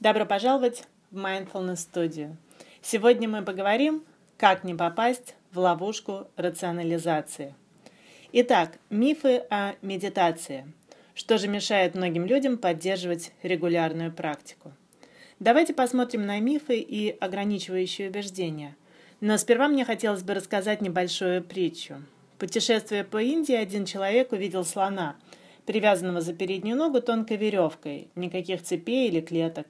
Добро пожаловать в Mindfulness Studio. Сегодня мы поговорим, как не попасть в ловушку рационализации. Итак, мифы о медитации. Что же мешает многим людям поддерживать регулярную практику? Давайте посмотрим на мифы и ограничивающие убеждения. Но сперва мне хотелось бы рассказать небольшую притчу. Путешествуя по Индии, один человек увидел слона, привязанного за переднюю ногу тонкой веревкой, никаких цепей или клеток.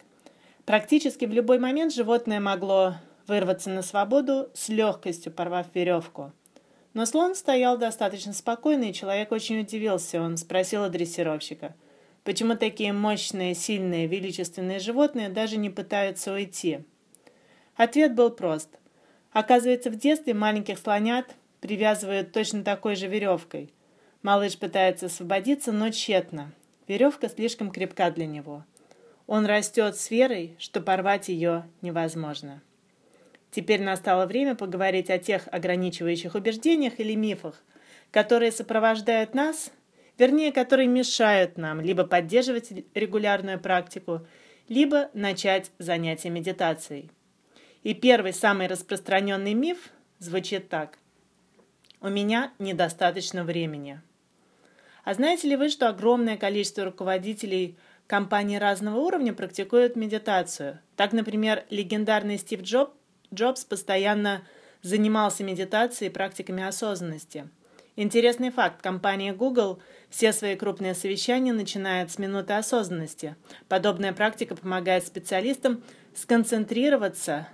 Практически в любой момент животное могло вырваться на свободу, с легкостью порвав веревку. Но слон стоял достаточно спокойно, и человек очень удивился. Он спросил у дрессировщика, почему такие мощные, сильные, величественные животные даже не пытаются уйти. Ответ был прост. Оказывается, в детстве маленьких слонят привязывают точно такой же веревкой. Малыш пытается освободиться, но тщетно. Веревка слишком крепка для него. Он растет с верой, что порвать ее невозможно. Теперь настало время поговорить о тех ограничивающих убеждениях или мифах, которые сопровождают нас, вернее, которые мешают нам либо поддерживать регулярную практику, либо начать занятия медитацией. И первый, самый распространенный миф звучит так. У меня недостаточно времени. А знаете ли вы, что огромное количество руководителей – Компании разного уровня практикуют медитацию. Так, например, легендарный Стив Джоб, Джобс постоянно занимался медитацией и практиками осознанности. Интересный факт. Компания Google все свои крупные совещания начинает с минуты осознанности. Подобная практика помогает специалистам сконцентрироваться,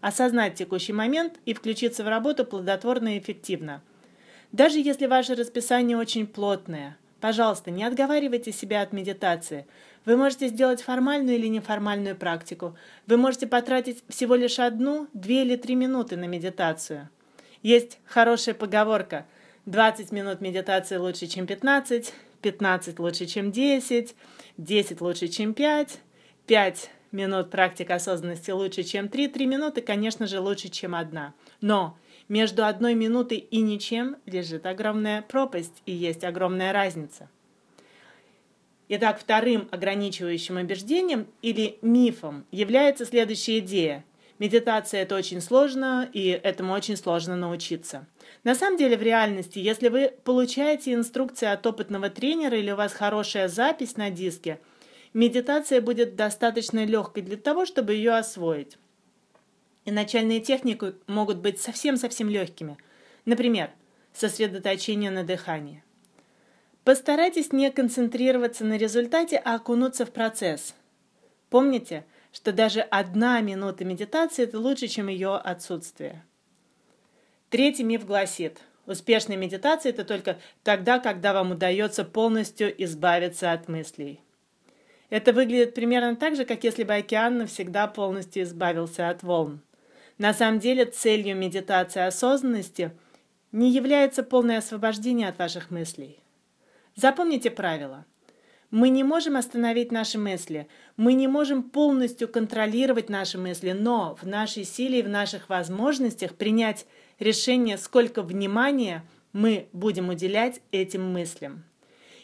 осознать текущий момент и включиться в работу плодотворно и эффективно. Даже если ваше расписание очень плотное – Пожалуйста, не отговаривайте себя от медитации. Вы можете сделать формальную или неформальную практику. Вы можете потратить всего лишь одну, две или три минуты на медитацию. Есть хорошая поговорка. 20 минут медитации лучше, чем 15, 15 лучше, чем 10, 10 лучше, чем 5, 5 минут практик осознанности лучше, чем 3, 3 минуты, конечно же, лучше, чем одна. Но между одной минутой и ничем лежит огромная пропасть и есть огромная разница. Итак, вторым ограничивающим убеждением или мифом является следующая идея. Медитация – это очень сложно, и этому очень сложно научиться. На самом деле, в реальности, если вы получаете инструкции от опытного тренера или у вас хорошая запись на диске, медитация будет достаточно легкой для того, чтобы ее освоить. И начальные техники могут быть совсем-совсем легкими. Например, сосредоточение на дыхании. Постарайтесь не концентрироваться на результате, а окунуться в процесс. Помните, что даже одна минута медитации – это лучше, чем ее отсутствие. Третий миф гласит, успешная медитация – это только тогда, когда вам удается полностью избавиться от мыслей. Это выглядит примерно так же, как если бы океан навсегда полностью избавился от волн. На самом деле целью медитации осознанности не является полное освобождение от ваших мыслей. Запомните правило. Мы не можем остановить наши мысли, мы не можем полностью контролировать наши мысли, но в нашей силе и в наших возможностях принять решение, сколько внимания мы будем уделять этим мыслям.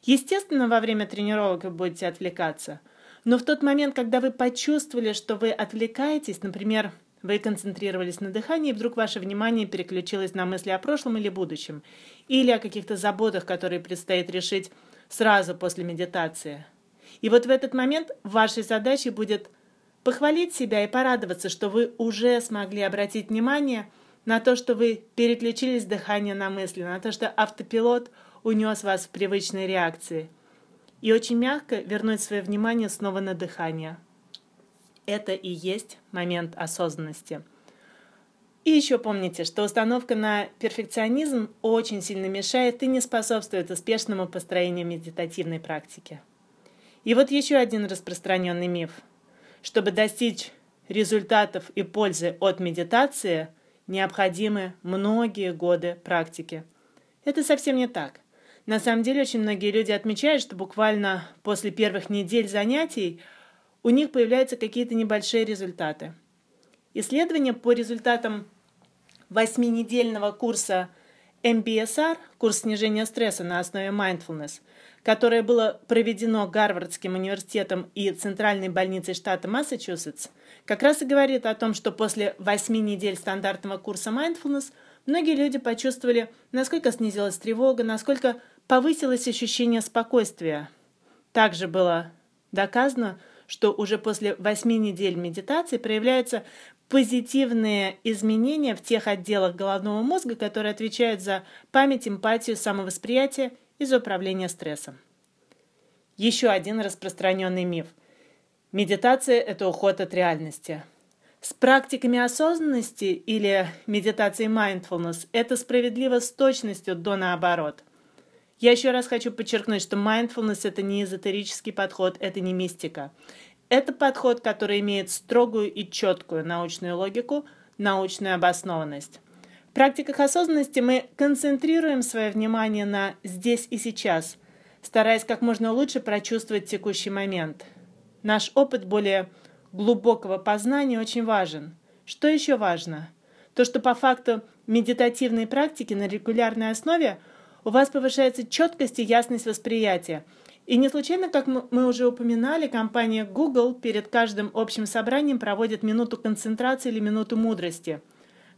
Естественно, во время тренировок вы будете отвлекаться, но в тот момент, когда вы почувствовали, что вы отвлекаетесь, например, вы концентрировались на дыхании, и вдруг ваше внимание переключилось на мысли о прошлом или будущем, или о каких-то заботах, которые предстоит решить сразу после медитации. И вот в этот момент вашей задачей будет похвалить себя и порадоваться, что вы уже смогли обратить внимание на то, что вы переключились с дыхания на мысли, на то, что автопилот унес вас в привычные реакции. И очень мягко вернуть свое внимание снова на дыхание – это и есть момент осознанности. И еще помните, что установка на перфекционизм очень сильно мешает и не способствует успешному построению медитативной практики. И вот еще один распространенный миф. Чтобы достичь результатов и пользы от медитации, необходимы многие годы практики. Это совсем не так. На самом деле очень многие люди отмечают, что буквально после первых недель занятий у них появляются какие-то небольшие результаты. Исследования по результатам восьминедельного курса MBSR, курс снижения стресса на основе mindfulness, которое было проведено Гарвардским университетом и Центральной больницей штата Массачусетс, как раз и говорит о том, что после восьми недель стандартного курса mindfulness многие люди почувствовали, насколько снизилась тревога, насколько повысилось ощущение спокойствия. Также было доказано, что уже после восьми недель медитации проявляются позитивные изменения в тех отделах головного мозга, которые отвечают за память, эмпатию, самовосприятие и за управление стрессом. Еще один распространенный миф. Медитация – это уход от реальности. С практиками осознанности или медитацией mindfulness это справедливо с точностью до наоборот. Я еще раз хочу подчеркнуть, что mindfulness – это не эзотерический подход, это не мистика. Это подход, который имеет строгую и четкую научную логику, научную обоснованность. В практиках осознанности мы концентрируем свое внимание на «здесь и сейчас», стараясь как можно лучше прочувствовать текущий момент. Наш опыт более глубокого познания очень важен. Что еще важно? То, что по факту медитативной практики на регулярной основе у вас повышается четкость и ясность восприятия – и не случайно, как мы уже упоминали, компания Google перед каждым общим собранием проводит минуту концентрации или минуту мудрости.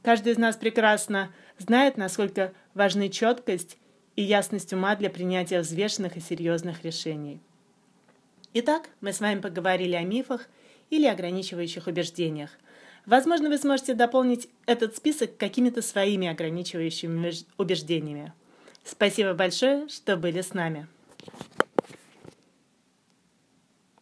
Каждый из нас прекрасно знает, насколько важны четкость и ясность ума для принятия взвешенных и серьезных решений. Итак, мы с вами поговорили о мифах или ограничивающих убеждениях. Возможно, вы сможете дополнить этот список какими-то своими ограничивающими убеждениями. Спасибо большое, что были с нами.